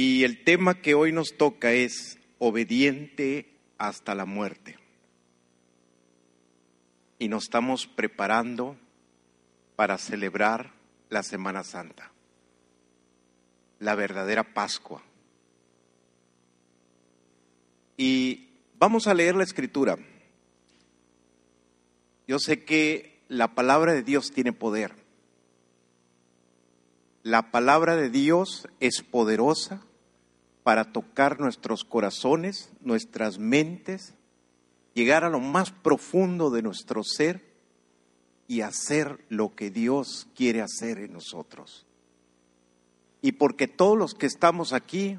Y el tema que hoy nos toca es obediente hasta la muerte. Y nos estamos preparando para celebrar la Semana Santa, la verdadera Pascua. Y vamos a leer la escritura. Yo sé que la palabra de Dios tiene poder. La palabra de Dios es poderosa para tocar nuestros corazones, nuestras mentes, llegar a lo más profundo de nuestro ser y hacer lo que Dios quiere hacer en nosotros. Y porque todos los que estamos aquí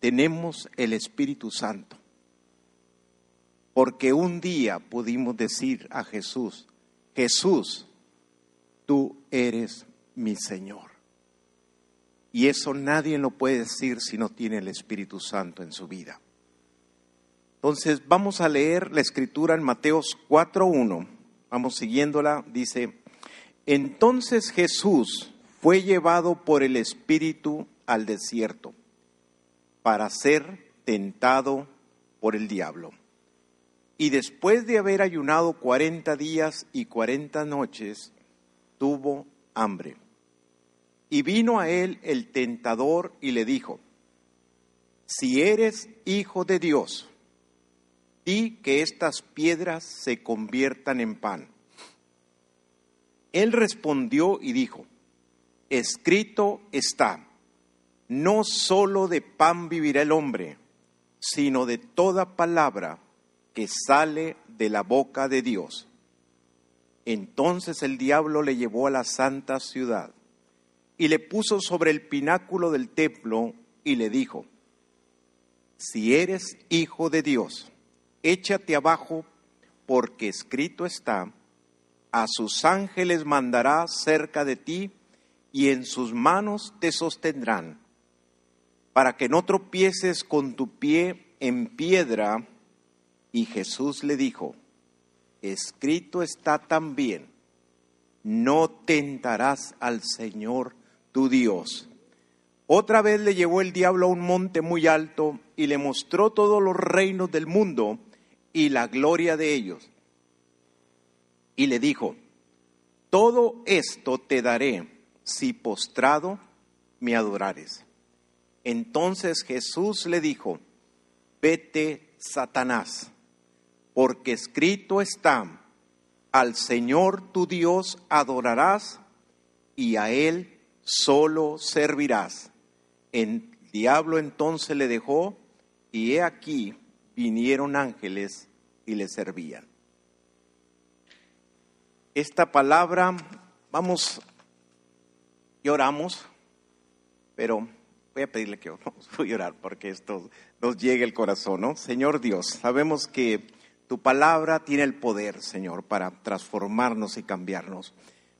tenemos el Espíritu Santo. Porque un día pudimos decir a Jesús, Jesús, tú eres mi Señor. Y eso nadie lo puede decir si no tiene el Espíritu Santo en su vida. Entonces vamos a leer la escritura en Mateos 4.1. Vamos siguiéndola. Dice, entonces Jesús fue llevado por el Espíritu al desierto para ser tentado por el diablo. Y después de haber ayunado cuarenta días y cuarenta noches, tuvo hambre. Y vino a él el tentador y le dijo, si eres hijo de Dios, di que estas piedras se conviertan en pan. Él respondió y dijo, escrito está, no solo de pan vivirá el hombre, sino de toda palabra que sale de la boca de Dios. Entonces el diablo le llevó a la santa ciudad y le puso sobre el pináculo del templo y le dijo, si eres hijo de Dios, échate abajo, porque escrito está, a sus ángeles mandará cerca de ti y en sus manos te sostendrán, para que no tropieces con tu pie en piedra. Y Jesús le dijo, escrito está también, no tentarás al Señor tu Dios. Otra vez le llevó el diablo a un monte muy alto y le mostró todos los reinos del mundo y la gloria de ellos. Y le dijo, todo esto te daré si postrado me adorares. Entonces Jesús le dijo, vete, Satanás, porque escrito está, al Señor tu Dios adorarás y a Él solo servirás. El diablo entonces le dejó y he aquí vinieron ángeles y le servían. Esta palabra, vamos, lloramos, pero voy a pedirle que vamos a llorar porque esto nos llegue el corazón, ¿no? Señor Dios, sabemos que tu palabra tiene el poder, Señor, para transformarnos y cambiarnos.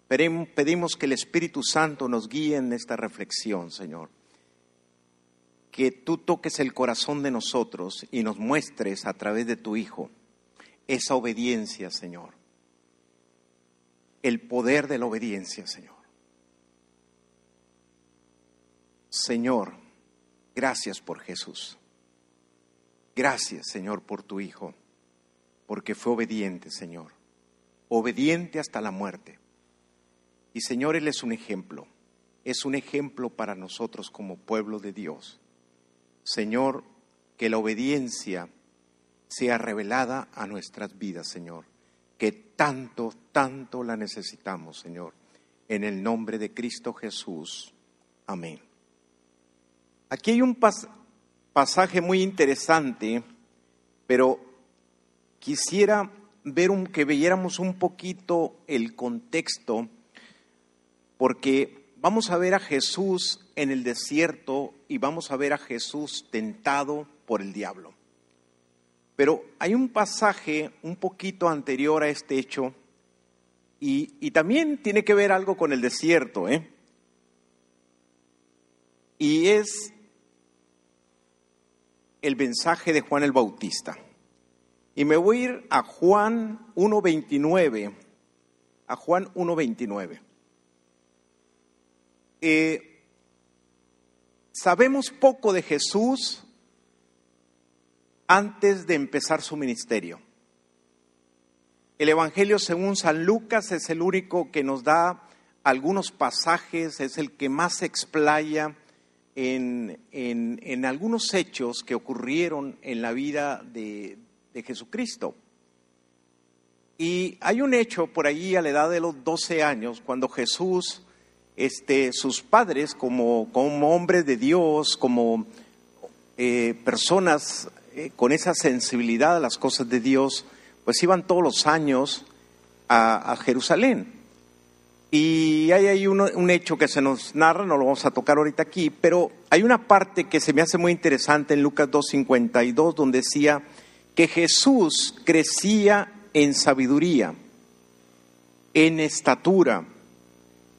Pedimos que el Espíritu Santo nos guíe en esta reflexión, Señor. Que tú toques el corazón de nosotros y nos muestres a través de tu Hijo esa obediencia, Señor. El poder de la obediencia, Señor. Señor, gracias por Jesús. Gracias, Señor, por tu Hijo, porque fue obediente, Señor. Obediente hasta la muerte y Señor, Él es un ejemplo, es un ejemplo para nosotros como pueblo de Dios. Señor, que la obediencia sea revelada a nuestras vidas, Señor, que tanto, tanto la necesitamos, Señor, en el nombre de Cristo Jesús. Amén. Aquí hay un pasaje muy interesante, pero quisiera ver un, que viéramos un poquito el contexto porque vamos a ver a Jesús en el desierto y vamos a ver a Jesús tentado por el diablo. Pero hay un pasaje un poquito anterior a este hecho y, también tiene que ver algo con el desierto, ¿eh? Y es el mensaje de Juan el Bautista. Y me voy a ir a Juan 1.29, a Juan 1.29. Eh, sabemos poco de Jesús antes de empezar su ministerio. El Evangelio según San Lucas es el único que nos da algunos pasajes, es el que más se explaya en, en, algunos hechos que ocurrieron en la vida de, de, Jesucristo. Y hay un hecho por allí a la edad de los 12 años, cuando Jesús, este, sus padres, como, hombres de Dios, como eh, personas eh, con esa sensibilidad a las cosas de Dios, pues iban todos los años a, Jerusalén. Y hay ahí un, hecho que se nos narra, no lo vamos a tocar ahorita aquí, pero hay una parte que se me hace muy interesante en Lucas 2.52, donde decía que Jesús crecía en sabiduría, en estatura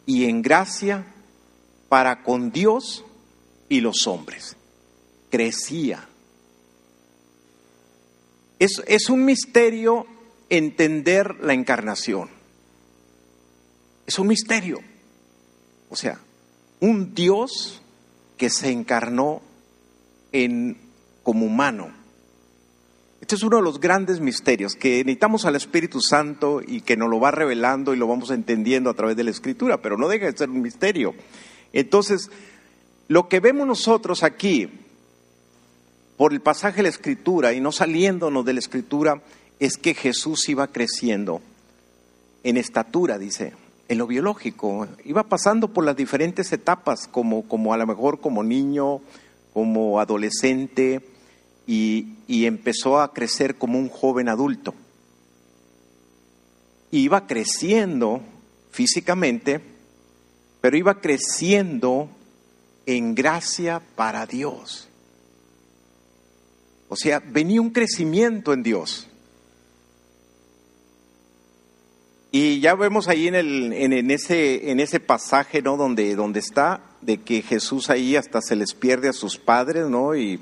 y en gracia para con Dios y los hombres. Crecía. Es, es un misterio entender la encarnación. Es un misterio. O sea, un Dios que se encarnó en, como humano. Este es uno de los grandes misterios que necesitamos al Espíritu Santo y que nos lo va revelando y lo vamos entendiendo a través de la Escritura, pero no deja de ser un misterio. Entonces, lo que vemos nosotros aquí, por el pasaje de la Escritura y no saliéndonos de la Escritura, es que Jesús iba creciendo en estatura, dice, en lo biológico. Iba pasando por las diferentes etapas, como, como a lo mejor como niño, como adolescente, y, empezó a crecer como un joven adulto. Iba creciendo físicamente, pero iba creciendo en gracia para Dios. O sea, venía un crecimiento en Dios. Y ya vemos ahí en, el, en, ese, en ese pasaje, ¿no? Donde, donde está, de que Jesús ahí hasta se les pierde a sus padres, ¿no? Y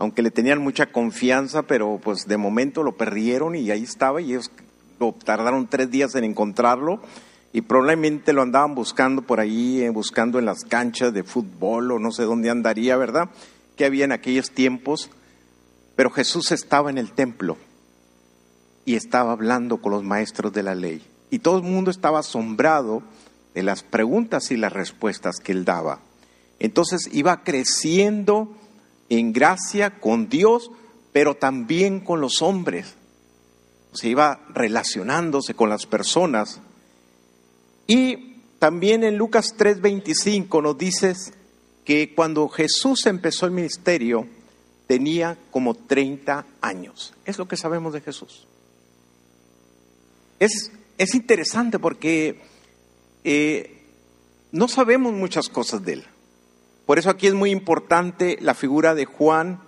aunque le tenían mucha confianza, pero pues de momento lo perdieron y ahí estaba y ellos lo tardaron tres días en encontrarlo y probablemente lo andaban buscando por ahí, eh, buscando en las canchas de fútbol o no sé dónde andaría, ¿verdad? Que había en aquellos tiempos. Pero Jesús estaba en el templo y estaba hablando con los maestros de la ley y todo el mundo estaba asombrado de las preguntas y las respuestas que él daba. Entonces iba creciendo en gracia con Dios, pero también con los hombres. Se iba relacionándose con las personas. Y también en Lucas 3:25 nos dices que cuando Jesús empezó el ministerio tenía como 30 años. Es lo que sabemos de Jesús. Es es interesante porque eh, no sabemos muchas cosas de él. Por eso aquí es muy importante la figura de Juan,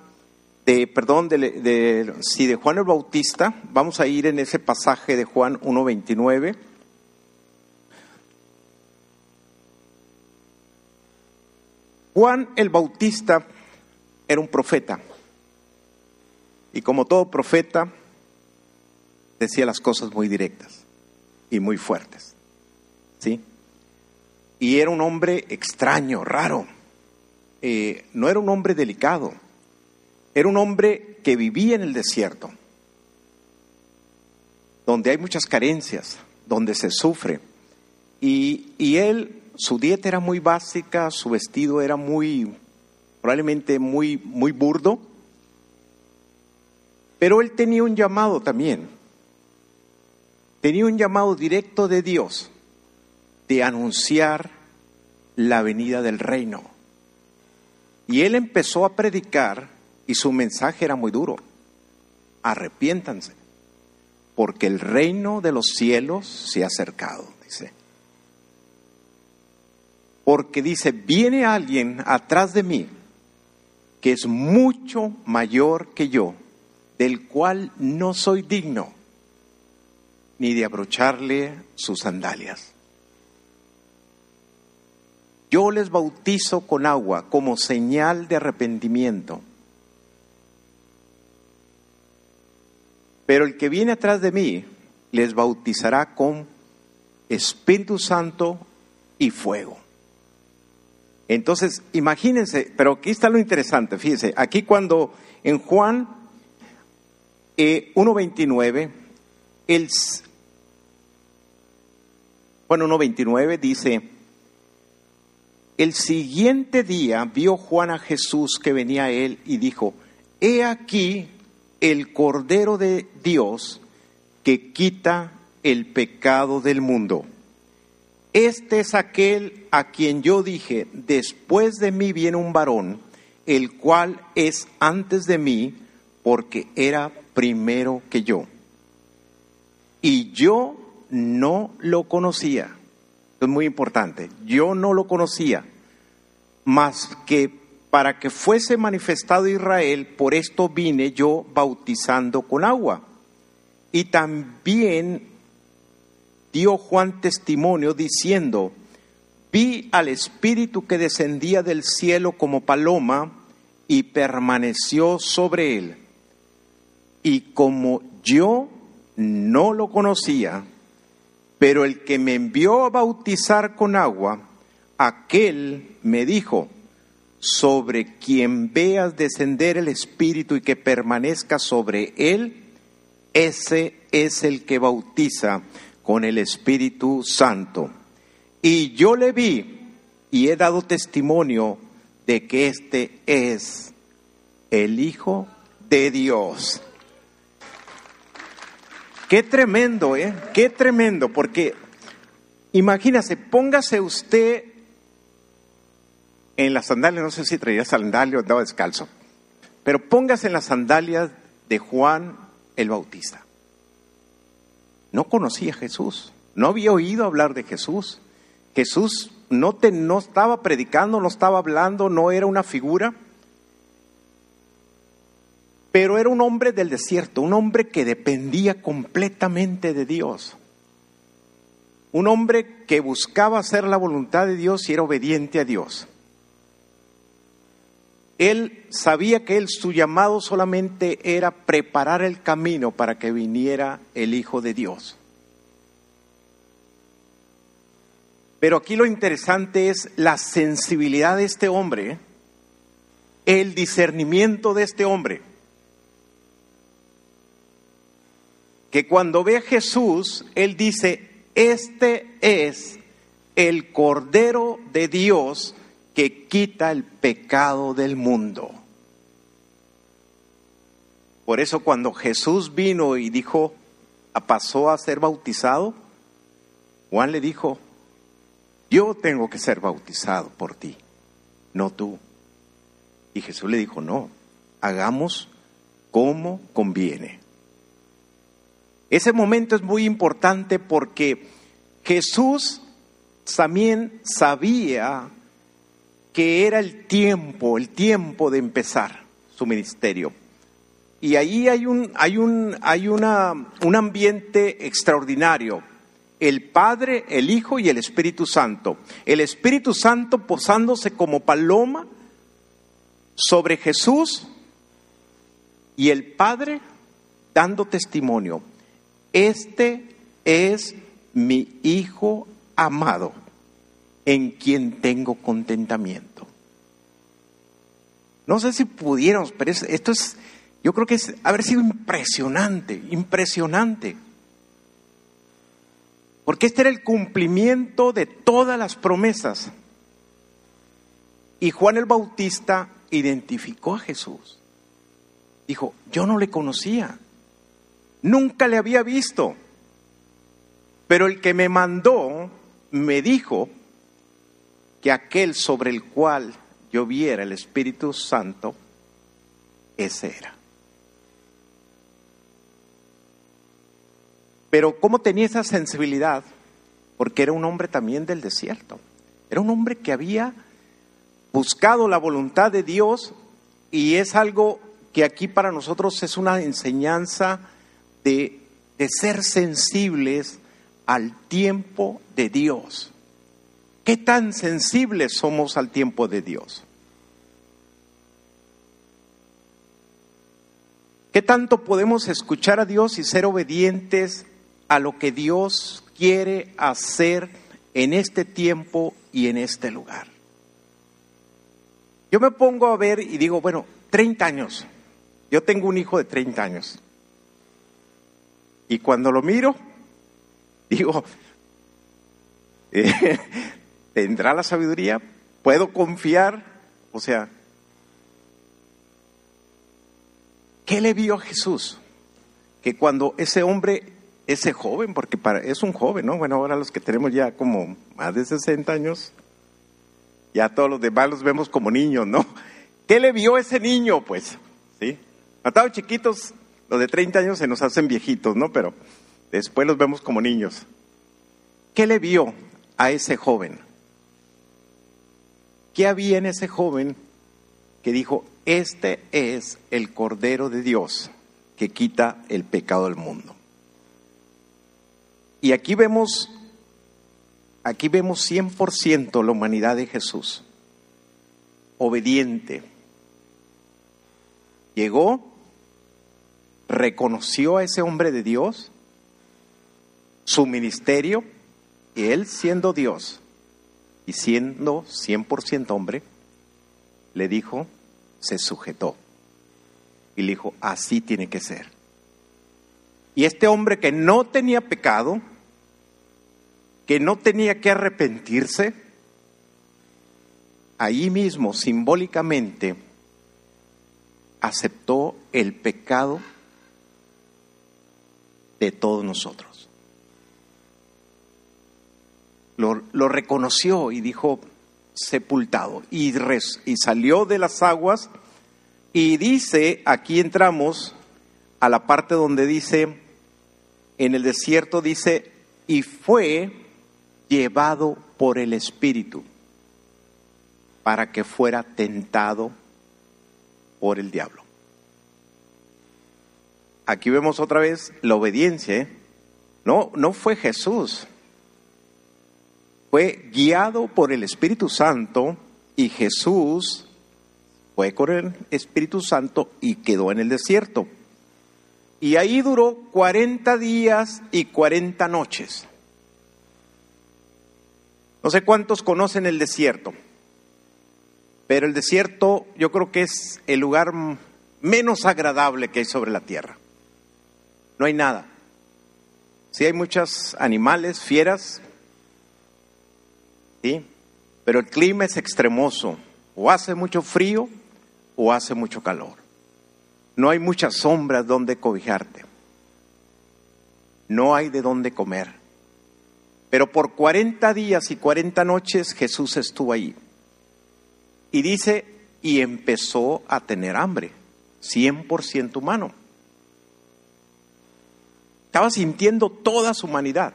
de, perdón, de, de, de Juan el Bautista. Vamos a ir en ese pasaje de Juan 1.29. Juan el Bautista era un profeta. Y como todo profeta, decía las cosas muy directas y muy fuertes. ¿Sí? Y era un hombre extraño, raro. Eh, no era un hombre delicado. Era un hombre que vivía en el desierto, donde hay muchas carencias, donde se sufre. Y, y él, su dieta era muy básica, su vestido era muy, probablemente muy, muy burdo, pero él tenía un llamado también tenía un llamado directo de Dios de anunciar la venida del reino. Y él empezó a predicar y su mensaje era muy duro. Arrepiéntanse, porque el reino de los cielos se ha acercado, dice. Porque dice, viene alguien atrás de mí que es mucho mayor que yo, del cual no soy digno ni de abrocharle sus sandalias. Yo les bautizo con agua como señal de arrepentimiento. Pero el que viene atrás de mí les bautizará con Espíritu Santo y fuego. Entonces, imagínense, pero aquí está lo interesante, fíjense, aquí cuando en Juan eh, 1.29, el, Juan 1.29 dice, el siguiente día vio Juan a Jesús que venía a él y dijo, he aquí el Cordero de Dios que quita el pecado del mundo. Este es aquel a quien yo dije, después de mí viene un varón, el cual es antes de mí, porque era primero que yo. Y yo no lo conocía. Es muy importante. Yo no lo conocía, más que para que fuese manifestado Israel, por esto vine yo bautizando con agua. Y también dio Juan testimonio diciendo, vi al Espíritu que descendía del cielo como paloma y permaneció sobre él. Y como yo no lo conocía, pero el que me envió a bautizar con agua, aquel me dijo, sobre quien veas descender el Espíritu y que permanezca sobre él, ese es el que bautiza con el Espíritu Santo. Y yo le vi y he dado testimonio de que este es el Hijo de Dios. Qué tremendo, ¿eh? Qué tremendo, porque imagínese, póngase usted en las sandalias, no sé si traía sandalias o andaba descalzo, pero póngase en las sandalias de Juan el Bautista. No conocía a Jesús, no había oído hablar de Jesús. Jesús no, te, no estaba predicando, no estaba hablando, no era una figura, pero era un hombre del desierto, un hombre que dependía completamente de Dios. Un hombre que buscaba hacer la voluntad de Dios y era obediente a Dios él sabía que él, su llamado solamente era preparar el camino para que viniera el Hijo de Dios. Pero aquí lo interesante es la sensibilidad de este hombre, el discernimiento de este hombre. Que cuando ve a Jesús, él dice, este es el Cordero de Dios que quita el pecado del mundo. Por eso cuando Jesús vino y dijo, pasó a ser bautizado, Juan le dijo, yo tengo que ser bautizado por ti, no tú. Y Jesús le dijo, no, hagamos como conviene. Ese momento es muy importante porque Jesús también sabía que era el tiempo, el tiempo de empezar su ministerio. Y ahí hay un, hay un, hay una, un ambiente extraordinario. El Padre, el Hijo y el Espíritu Santo. El Espíritu Santo posándose como paloma sobre Jesús y el Padre dando testimonio. Este es mi Hijo amado en quien tengo contentamiento. No sé si pudiéramos, pero esto es, yo creo que es haber sido impresionante, impresionante. Porque este era el cumplimiento de todas las promesas. Y Juan el Bautista identificó a Jesús. Dijo, yo no le conocía, nunca le había visto, pero el que me mandó me dijo que aquel sobre el cual lloviera el Espíritu Santo, ese era. Pero ¿cómo tenía esa sensibilidad? Porque era un hombre también del desierto. Era un hombre que había buscado la voluntad de Dios y es algo que aquí para nosotros es una enseñanza de, de ser sensibles al tiempo de Dios. ¿Qué tan sensibles somos al tiempo de Dios? ¿Qué tanto podemos escuchar a Dios y ser obedientes a lo que Dios quiere hacer en este tiempo y en este lugar? yo me pongo a ver y digo, bueno, 30 años. Yo tengo un hijo de 30 años. Y cuando lo miro, digo, eh, ¿tendrá la sabiduría? ¿Puedo confiar? O sea, ¿qué le vio a Jesús? Que cuando ese hombre, ese joven, porque para, es un joven, ¿no? Bueno, ahora los que tenemos ya como más de 60 años, ya todos los demás los vemos como niños, ¿no? ¿Qué le vio ese niño? Pues, ¿sí? Matados chiquitos, los de 30 años se nos hacen viejitos, ¿no? Pero después los vemos como niños. ¿Qué le vio a ese joven? ¿Qué había en ese joven que dijo, este es el Cordero de Dios que quita el pecado del mundo? Y aquí vemos, aquí vemos 100% la humanidad de Jesús, obediente. Llegó, reconoció a ese hombre de Dios, su ministerio, y él siendo Dios, y siendo 100% hombre, le dijo, se sujetó. Y le dijo, así tiene que ser. Y este hombre que no tenía pecado, que no tenía que arrepentirse, ahí mismo simbólicamente aceptó el pecado de todos nosotros lo, reconoció y dijo, sepultado. Y, y salió de las aguas y dice, aquí entramos a la parte donde dice, en el desierto dice, y fue llevado por el Espíritu para que fuera tentado por el diablo. Aquí vemos otra vez la obediencia. ¿eh? No, no fue Jesús fue guiado por el Espíritu Santo y Jesús fue con el Espíritu Santo y quedó en el desierto. Y ahí duró 40 días y 40 noches. No sé cuántos conocen el desierto, pero el desierto yo creo que es el lugar menos agradable que hay sobre la tierra. No hay nada. Sí hay muchos animales, fieras, ¿sí? Pero el clima es extremoso, o hace mucho frío o hace mucho calor. No hay muchas sombras donde cobijarte. No hay de dónde comer. Pero por 40 días y 40 noches Jesús estuvo ahí. Y dice, y empezó a tener hambre, 100% humano. Estaba sintiendo toda su humanidad.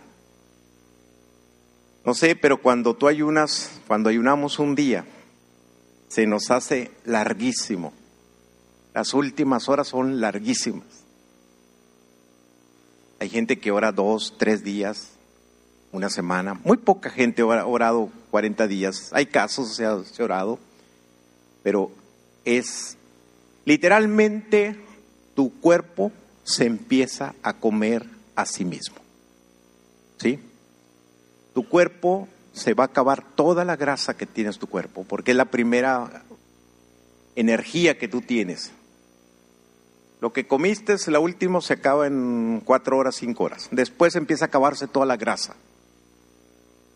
No sé, pero cuando tú ayunas, cuando ayunamos un día, se nos hace larguísimo. Las últimas horas son larguísimas. Hay gente que ora dos, tres días, una semana. Muy poca gente ha orado 40 días. Hay casos, se ha, se ha orado. Pero es literalmente tu cuerpo se empieza a comer a sí mismo. ¿Sí? tu cuerpo se va a acabar toda la grasa que tienes tu cuerpo, porque es la primera energía que tú tienes. Lo que comiste, la última se acaba en cuatro horas, cinco horas. Después empieza a acabarse toda la grasa.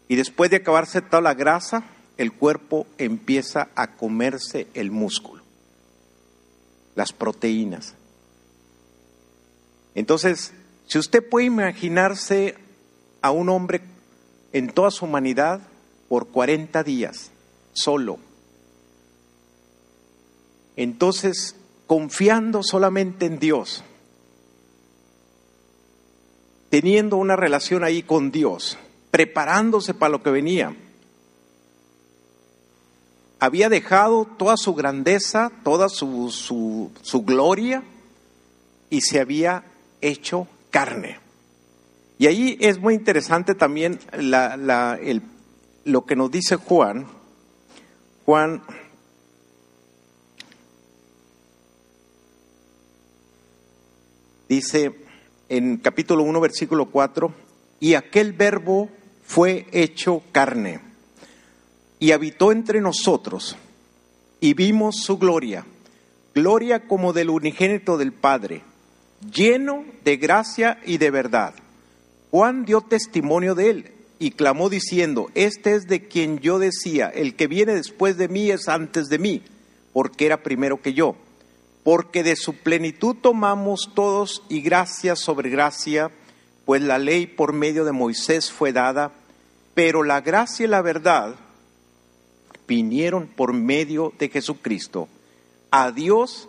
Y después de acabarse toda la grasa, el cuerpo empieza a comerse el músculo, las proteínas. Entonces, si usted puede imaginarse a un hombre en toda su humanidad por 40 días, solo. Entonces, confiando solamente en Dios, teniendo una relación ahí con Dios, preparándose para lo que venía, había dejado toda su grandeza, toda su, su, su gloria y se había hecho carne. Y ahí es muy interesante también lo que nos dice Juan. Juan dice en capítulo 1, versículo 4, y aquel verbo fue hecho carne y habitó entre nosotros y vimos su gloria, gloria como del unigénito del Padre, lleno de gracia y de verdad. Juan dio testimonio de él y clamó diciendo, este es de quien yo decía, el que viene después de mí es antes de mí, porque era primero que yo. Porque de su plenitud tomamos todos y gracia sobre gracia, pues la ley por medio de Moisés fue dada, pero la gracia y la verdad vinieron por medio de Jesucristo. A Dios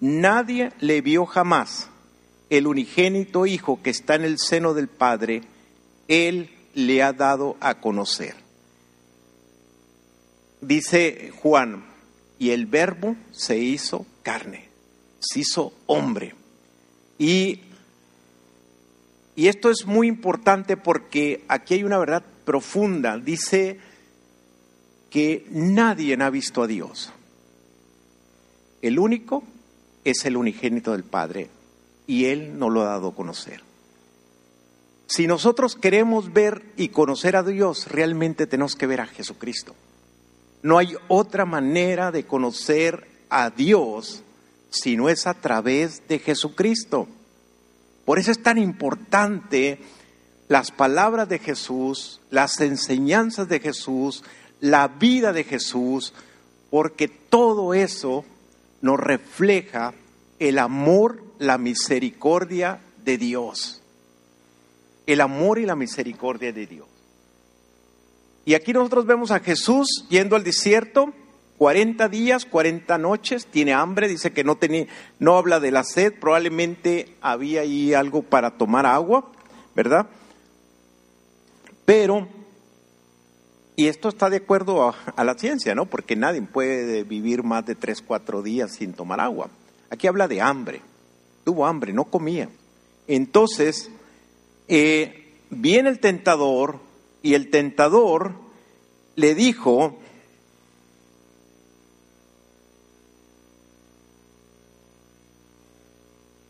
nadie le vio jamás. El unigénito Hijo que está en el seno del Padre, Él le ha dado a conocer. Dice Juan, y el verbo se hizo carne, se hizo hombre. Y, y esto es muy importante porque aquí hay una verdad profunda. Dice que nadie ha visto a Dios. El único es el unigénito del Padre y Él nos lo ha dado a conocer. Si nosotros queremos ver y conocer a Dios, realmente tenemos que ver a Jesucristo. No hay otra manera de conocer a Dios si no es a través de Jesucristo. Por eso es tan importante las palabras de Jesús, las enseñanzas de Jesús, la vida de Jesús, porque todo eso nos refleja el amor, la misericordia de Dios. El amor y la misericordia de Dios. Y aquí nosotros vemos a Jesús yendo al desierto, 40 días, 40 noches, tiene hambre, dice que no tenía, no habla de la sed, probablemente había ahí algo para tomar agua, ¿verdad? Pero y esto está de acuerdo a, la ciencia, ¿no? Porque nadie puede vivir más de tres, cuatro días sin tomar agua. Aquí habla de hambre. Tuvo hambre, no comía. Entonces, eh, viene el tentador y el tentador le dijo,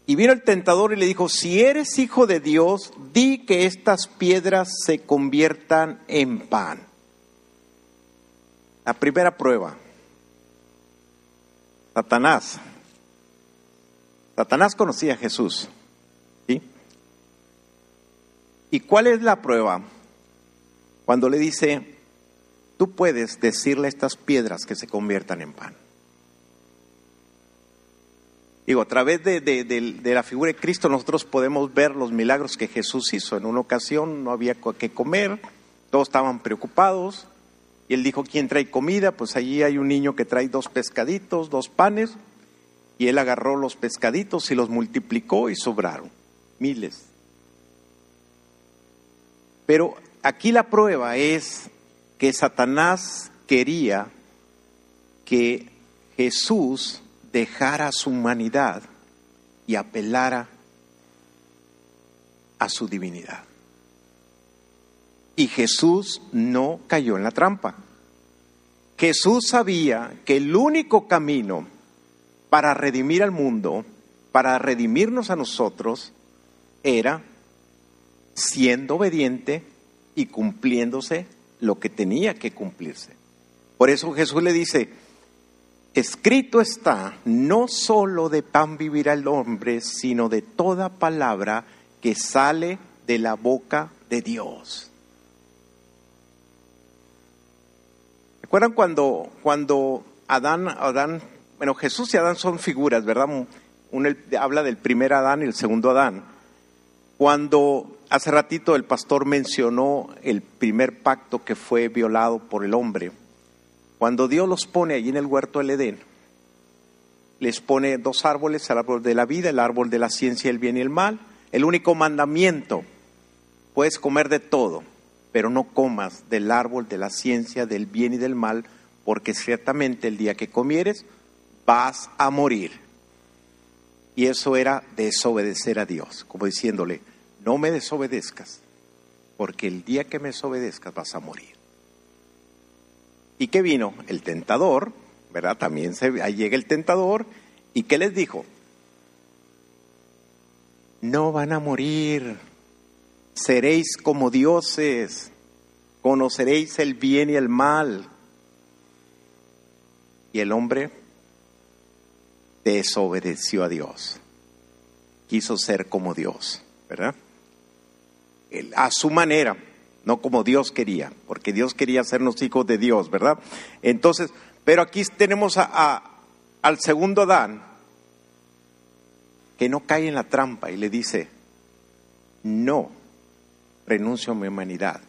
Y vino el tentador y le dijo, si eres hijo de Dios, di que estas piedras se conviertan en pan. La primera prueba. Satanás. Satanás conocía a Jesús. ¿Y cuál es la prueba? Cuando le dice, tú puedes decirle a estas piedras que se conviertan en pan. Digo, a través de, de, la figura de Cristo nosotros podemos ver los milagros que Jesús hizo. En una ocasión no había que comer, todos estaban preocupados, y él dijo, ¿quién trae comida? Pues allí hay un niño que trae dos pescaditos, dos panes, y él agarró los pescaditos y los multiplicó y sobraron, miles. Pero aquí la prueba es que Satanás quería que Jesús dejara su humanidad y apelara a su divinidad. Y Jesús no cayó en la trampa. Jesús sabía que el único camino para redimir al mundo, para redimirnos a nosotros, era siendo obediente y cumpliéndose lo que tenía que cumplirse. Por eso Jesús le dice, escrito está, no solo de pan vivirá el hombre, sino de toda palabra que sale de la boca de Dios. ¿Recuerdan cuando, cuando Adán, Adán, bueno, Jesús y Adán son figuras, ¿verdad? Uno habla del primer Adán y el segundo Adán. Cuando hace ratito el pastor mencionó el primer pacto que fue violado por el hombre, cuando Dios los pone allí en el huerto del Edén, les pone dos árboles, el árbol de la vida, el árbol de la ciencia, el bien y el mal. El único mandamiento, puedes comer de todo, pero no comas del árbol de la ciencia del bien y del mal, porque ciertamente el día que comieres vas a morir. Y eso era desobedecer a Dios, como diciéndole, no me desobedezcas, porque el día que me desobedezcas vas a morir. ¿Y qué vino? El tentador, ¿verdad? También se, ahí llega el tentador, ¿y qué les dijo? No van a morir seréis como dioses, conoceréis el bien y el mal. Y el hombre desobedeció a Dios. Quiso ser como Dios, ¿verdad? A su manera, no como Dios quería, porque Dios quería hacernos hijos de Dios, ¿verdad? Entonces, pero aquí tenemos a, al segundo Adán, que no cae en la trampa y le dice, no renuncio a mi humanidad.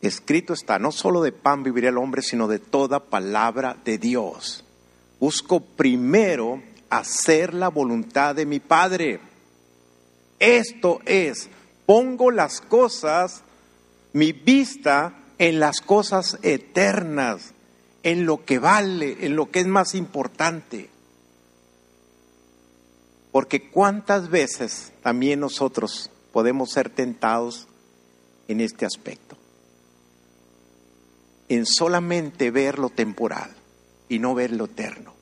Escrito está, no solo de pan vivirá el hombre, sino de toda palabra de Dios. Busco primero hacer la voluntad de mi Padre. Esto es, pongo las cosas, mi vista en las cosas eternas, en lo que vale, en lo que es más importante. Porque cuántas veces también nosotros podemos ser tentados en este aspecto. En solamente ver lo temporal y no ver lo eterno.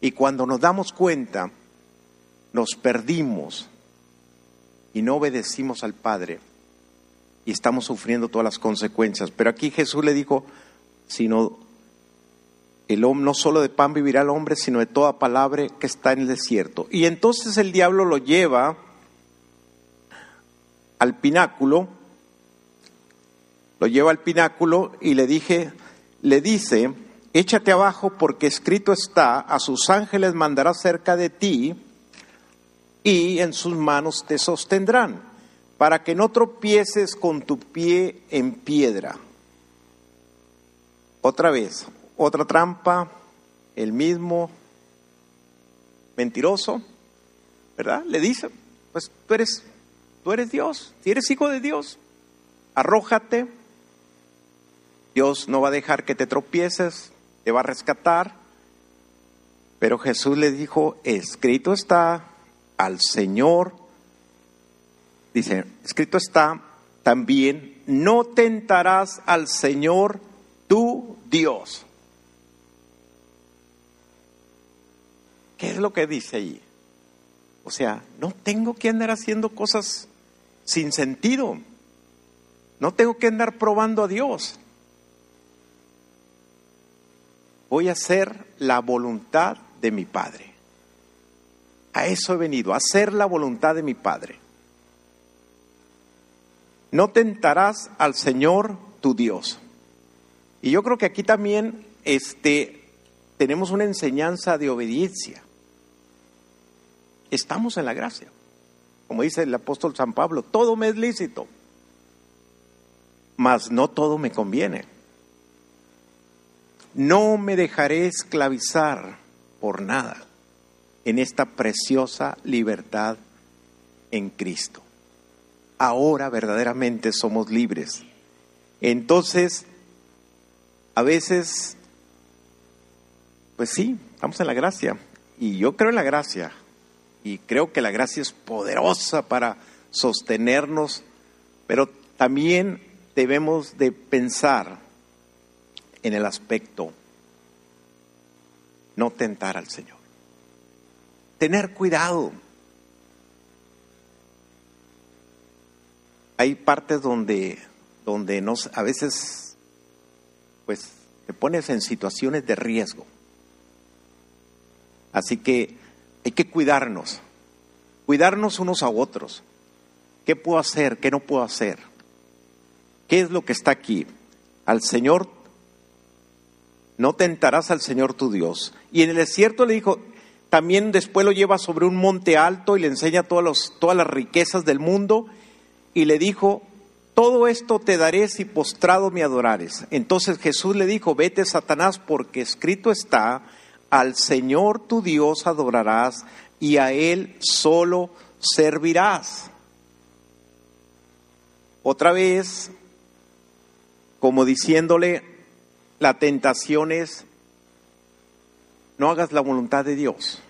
Y cuando nos damos cuenta, nos perdimos y no obedecimos al Padre y estamos sufriendo todas las consecuencias. Pero aquí Jesús le dijo, sino el hombre, no solo de pan vivirá el hombre, sino de toda palabra que está en el desierto. Y entonces el diablo lo lleva al pináculo, lo lleva al pináculo y le dije, le dice, échate abajo porque escrito está, a sus ángeles mandará cerca de ti y en sus manos te sostendrán, para que no tropieces con tu pie en piedra. Otra vez, otra trampa, el mismo mentiroso, ¿verdad? Le dice, pues tú eres, tú eres Dios, si eres hijo de Dios, arrójate, Dios no va a dejar que te tropieces, te va a rescatar. Pero Jesús le dijo, escrito está al Señor, dice, escrito está también, no tentarás al Señor tu Dios. ¿Qué es lo que dice allí? O sea, no tengo que andar haciendo cosas sin sentido. No tengo que andar probando a Dios voy a hacer la voluntad de mi Padre. A eso he venido, a hacer la voluntad de mi Padre. No tentarás al Señor tu Dios. Y yo creo que aquí también este, tenemos una enseñanza de obediencia. Estamos en la gracia. Como dice el apóstol San Pablo, todo me es lícito, mas no todo me conviene. No me dejaré esclavizar por nada en esta preciosa libertad en Cristo. Ahora verdaderamente somos libres. Entonces, a veces, pues sí, estamos en la gracia. Y yo creo en la gracia. Y creo que la gracia es poderosa para sostenernos, pero también debemos de pensar en el aspecto no tentar al Señor. Tener cuidado. Hay partes donde, donde nos, a veces pues te pones en situaciones de riesgo. Así que hay que cuidarnos, cuidarnos unos a otros. ¿Qué puedo hacer? ¿Qué no puedo hacer? ¿Qué es lo que está aquí? Al Señor no tentarás al Señor tu Dios. Y en el desierto le dijo, también después lo lleva sobre un monte alto y le enseña todas, las riquezas del mundo y le dijo, todo esto te daré si postrado me adorares. Entonces Jesús le dijo, vete Satanás porque escrito está, al Señor tu Dios adorarás y a Él solo servirás. Otra vez, como diciéndole, la tentación es, no hagas la voluntad de Dios.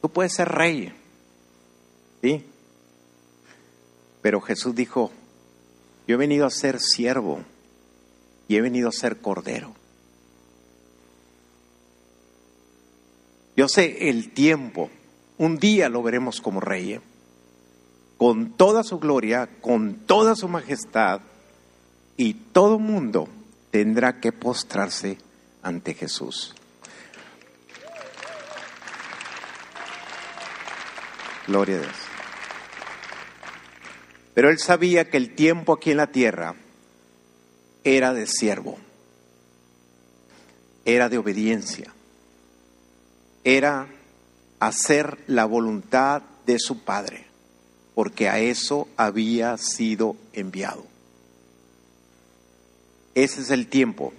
Tú puedes ser rey, ¿sí? Pero Jesús dijo, yo he venido a ser siervo y he venido a ser cordero. Yo sé el tiempo, un día lo veremos como rey, ¿eh? con toda su gloria, con toda su majestad, y todo mundo tendrá que postrarse ante Jesús. Gloria a Dios. Pero él sabía que el tiempo aquí en la tierra era de siervo, era de obediencia, era hacer la voluntad de su Padre, porque a eso había sido enviado. Ese es el tiempo.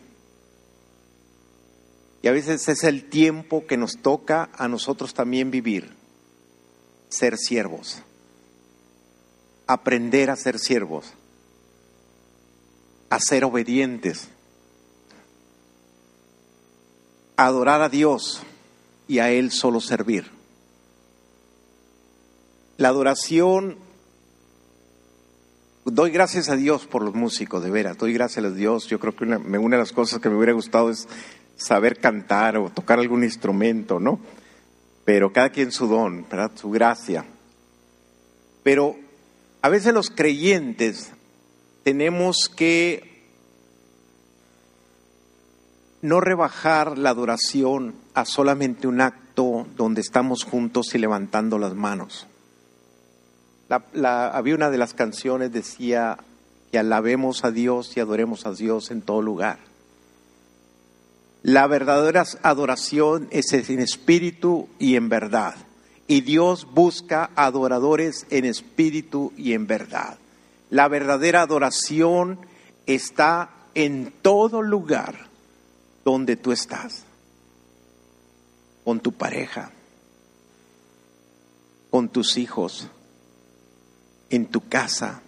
Y a veces es el tiempo que nos toca a nosotros también vivir, ser siervos, aprender a ser siervos, a ser obedientes, adorar a Dios y a Él solo servir. La adoración, doy gracias a Dios por los músicos, de veras, doy gracias a Dios. Yo creo que una, una de las cosas que me hubiera gustado es saber cantar o tocar algún instrumento, ¿no? Pero cada quien su don. Su gracia. Pero a veces los creyentes tenemos que no rebajar la adoración a solamente un acto donde estamos juntos y levantando las manos. Había una de las canciones decía que alabemos a Dios y adoremos a Dios en todo lugar. La verdadera adoración es en espíritu y en verdad. Y Dios busca adoradores en espíritu y en verdad. La verdadera adoración está en todo lugar donde tú estás. Con tu pareja, con tus hijos, en tu casa,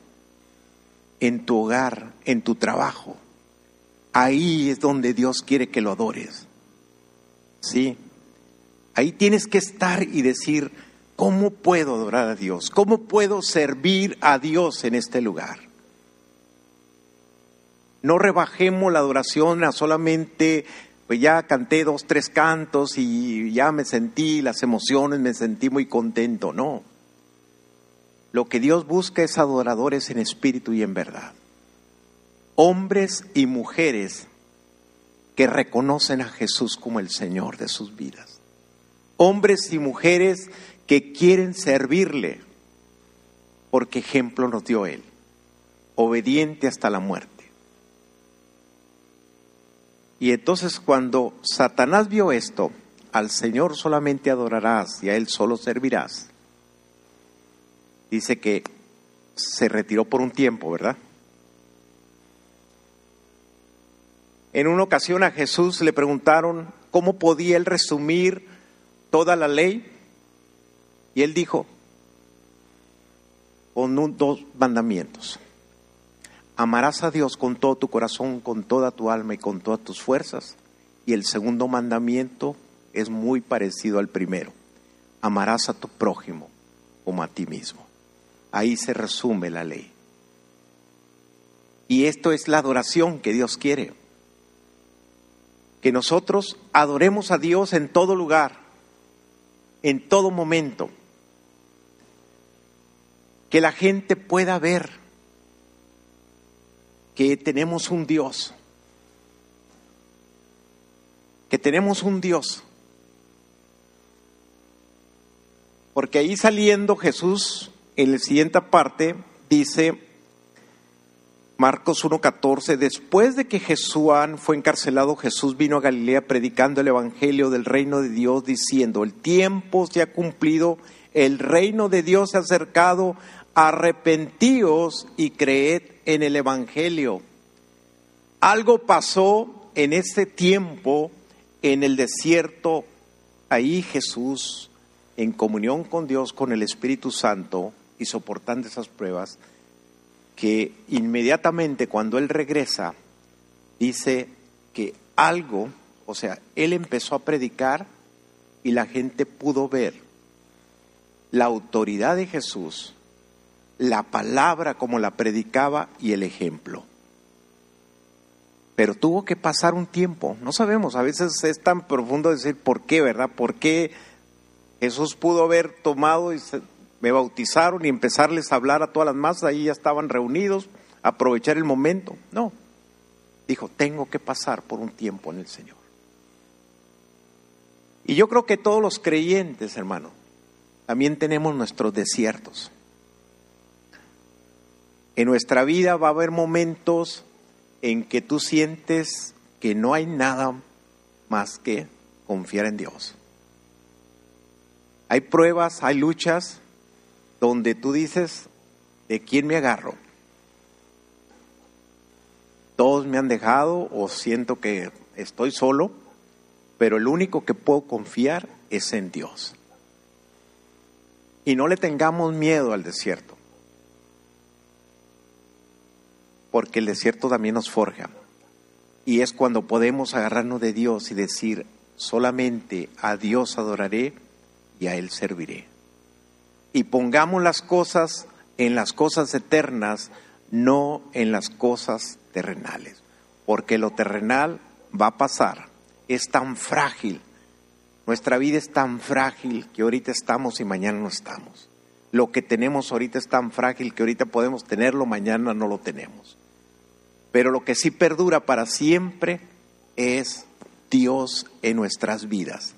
en tu hogar, en tu trabajo Ahí es donde Dios quiere que lo adores. ¿Sí? Ahí tienes que estar y decir, ¿cómo puedo adorar a Dios? ¿Cómo puedo servir a Dios en este lugar? No rebajemos la adoración a solamente, pues ya canté dos, tres cantos y ya me sentí las emociones, me sentí muy contento. No. Lo que Dios busca es adoradores en espíritu y en verdad hombres y mujeres que reconocen a Jesús como el Señor de sus vidas. Hombres y mujeres que quieren servirle, porque ejemplo nos dio Él, obediente hasta la muerte. Y entonces cuando Satanás vio esto, al Señor solamente adorarás y a Él solo servirás, dice que se retiró por un tiempo, ¿verdad? En una ocasión a Jesús le preguntaron cómo podía él resumir toda la ley y él dijo, con dos mandamientos. Amarás a Dios con todo tu corazón, con toda tu alma y con todas tus fuerzas. Y el segundo mandamiento es muy parecido al primero. Amarás a tu prójimo como a ti mismo. Ahí se resume la ley. Y esto es la adoración que Dios quiere que nosotros adoremos a Dios en todo lugar, en todo momento. Que la gente pueda ver que tenemos un Dios, que tenemos un Dios. Porque ahí saliendo Jesús, en la siguiente parte, dice, Marcos 1.14, después de que Jesús fue encarcelado, Jesús vino a Galilea predicando el Evangelio del reino de Dios, diciendo, el tiempo se ha cumplido, el reino de Dios se ha acercado, arrepentíos y creed en el Evangelio. Algo pasó en ese tiempo en el desierto, ahí Jesús, en comunión con Dios, con el Espíritu Santo y soportando esas pruebas, que inmediatamente cuando él regresa, dice que algo, o sea, él empezó a predicar y la gente pudo ver la autoridad de Jesús, la palabra como la predicaba y el ejemplo. Pero tuvo que pasar un tiempo, no sabemos, a veces es tan profundo decir por qué, ¿verdad? ¿Por qué Jesús pudo haber tomado y me bautizaron y empezarles a hablar a todas las masas, ahí ya estaban reunidos, aprovechar el momento. No. dijo, tengo que pasar por un tiempo en el Señor. Y yo creo que todos los creyentes, hermano, también tenemos nuestros desiertos. En nuestra vida va a haber momentos en que tú sientes que no hay nada más que confiar en Dios. Hay pruebas, hay luchas donde tú dices, ¿de quién me agarro? Todos me han dejado o siento que estoy solo, pero el único que puedo confiar es en Dios. Y no le tengamos miedo al desierto, porque el desierto también nos forja. Y es cuando podemos agarrarnos de Dios y decir, solamente a Dios adoraré y a Él serviré. Y pongamos las cosas en las cosas eternas, no en las cosas terrenales, porque lo terrenal va a pasar, es tan frágil, nuestra vida es tan frágil que ahorita estamos y mañana no estamos. Lo que tenemos ahorita es tan frágil que ahorita podemos tenerlo, mañana no lo tenemos. Pero lo que sí perdura para siempre es Dios en nuestras vidas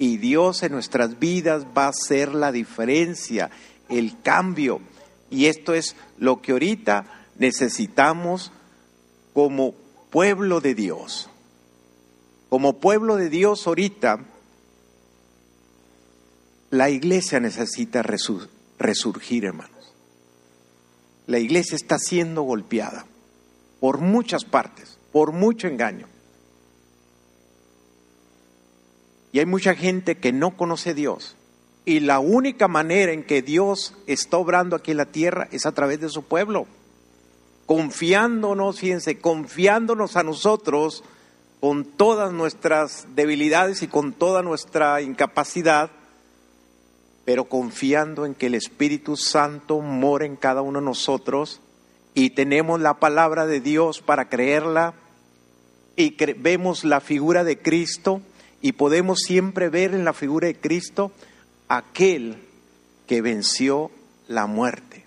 y Dios en nuestras vidas va a ser la diferencia, el cambio. Y esto es lo que ahorita necesitamos como pueblo de Dios. Como pueblo de Dios ahorita, la iglesia necesita resurgir, hermanos. La iglesia está siendo golpeada por muchas partes, por mucho engaño. Y hay mucha gente que no conoce a Dios. Y la única manera en que Dios está obrando aquí en la tierra es a través de su pueblo. Confiándonos, fíjense, confiándonos a nosotros con todas nuestras debilidades y con toda nuestra incapacidad, pero confiando en que el Espíritu Santo mora en cada uno de nosotros y tenemos la palabra de Dios para creerla y vemos la figura de Cristo y podemos siempre ver en la figura de Cristo aquel que venció la muerte.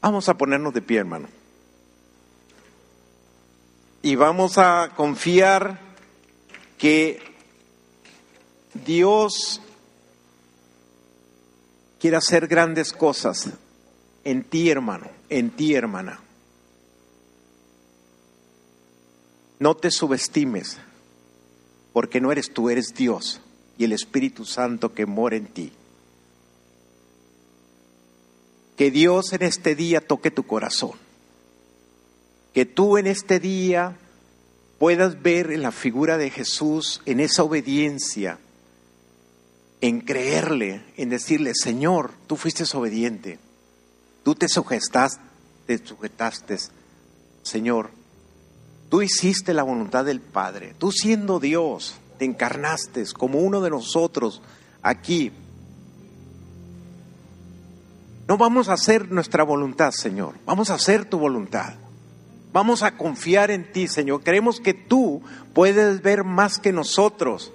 Vamos a ponernos de pie, hermano. Y vamos a confiar que Dios quiere hacer grandes cosas en ti, hermano, en ti, hermana. No te subestimes, porque no eres tú, eres Dios y el Espíritu Santo que mora en ti. Que Dios en este día toque tu corazón. Que tú en este día puedas ver en la figura de Jesús, en esa obediencia, en creerle, en decirle, Señor, tú fuiste obediente, tú te sujetaste, te sujetaste, Señor, Tú hiciste la voluntad del Padre. Tú siendo Dios, te encarnaste como uno de nosotros aquí. No vamos a hacer nuestra voluntad, Señor. Vamos a hacer tu voluntad. Vamos a confiar en ti, Señor. Creemos que tú puedes ver más que nosotros,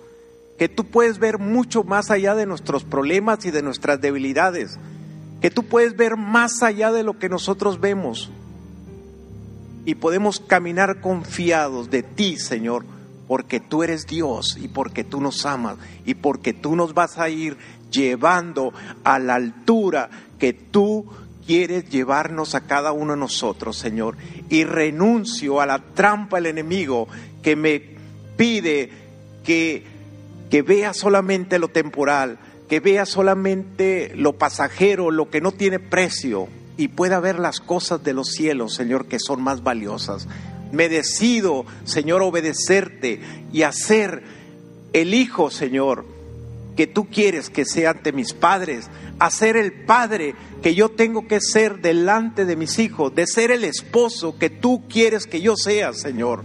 que tú puedes ver mucho más allá de nuestros problemas y de nuestras debilidades, que tú puedes ver más allá de lo que nosotros vemos y podemos caminar confiados de ti, Señor, porque tú eres Dios y porque tú nos amas y porque tú nos vas a ir llevando a la altura que tú quieres llevarnos a cada uno de nosotros, Señor. Y renuncio a la trampa del enemigo que me pide que, que vea solamente lo temporal, que vea solamente lo pasajero, lo que no tiene precio, y pueda ver las cosas de los cielos, Señor, que son más valiosas. Me decido, Señor, obedecerte y hacer el Hijo, Señor, que tú quieres que sea ante mis padres, hacer el Padre que yo tengo que ser delante de mis hijos, de ser el esposo que tú quieres que yo sea, Señor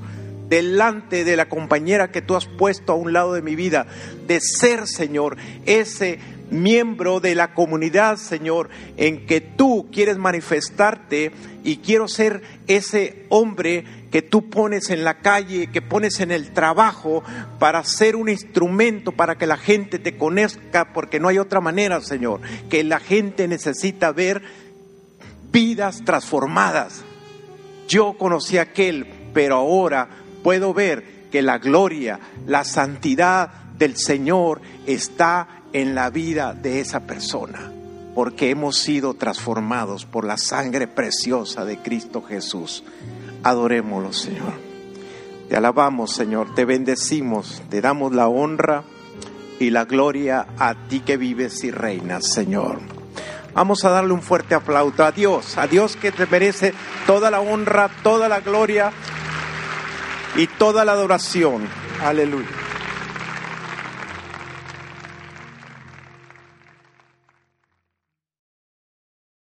delante de la compañera que tú has puesto a un lado de mi vida, de ser, Señor, ese miembro de la comunidad, Señor, en que tú quieres manifestarte y quiero ser ese hombre que tú pones en la calle, que pones en el trabajo para ser un instrumento para que la gente te conozca, porque no hay otra manera, Señor, que la gente necesita ver vidas transformadas. Yo conocí a aquel, pero ahora puedo ver que la gloria, la santidad del Señor está en la vida de esa persona, porque hemos sido transformados por la sangre preciosa de Cristo Jesús. Adorémoslo, Señor. Te alabamos, Señor, te bendecimos, te damos la honra y la gloria a ti que vives y reinas, Señor. Vamos a darle un fuerte aplauso a Dios, a Dios que te merece toda la honra, toda la gloria y toda la adoración. Aleluya.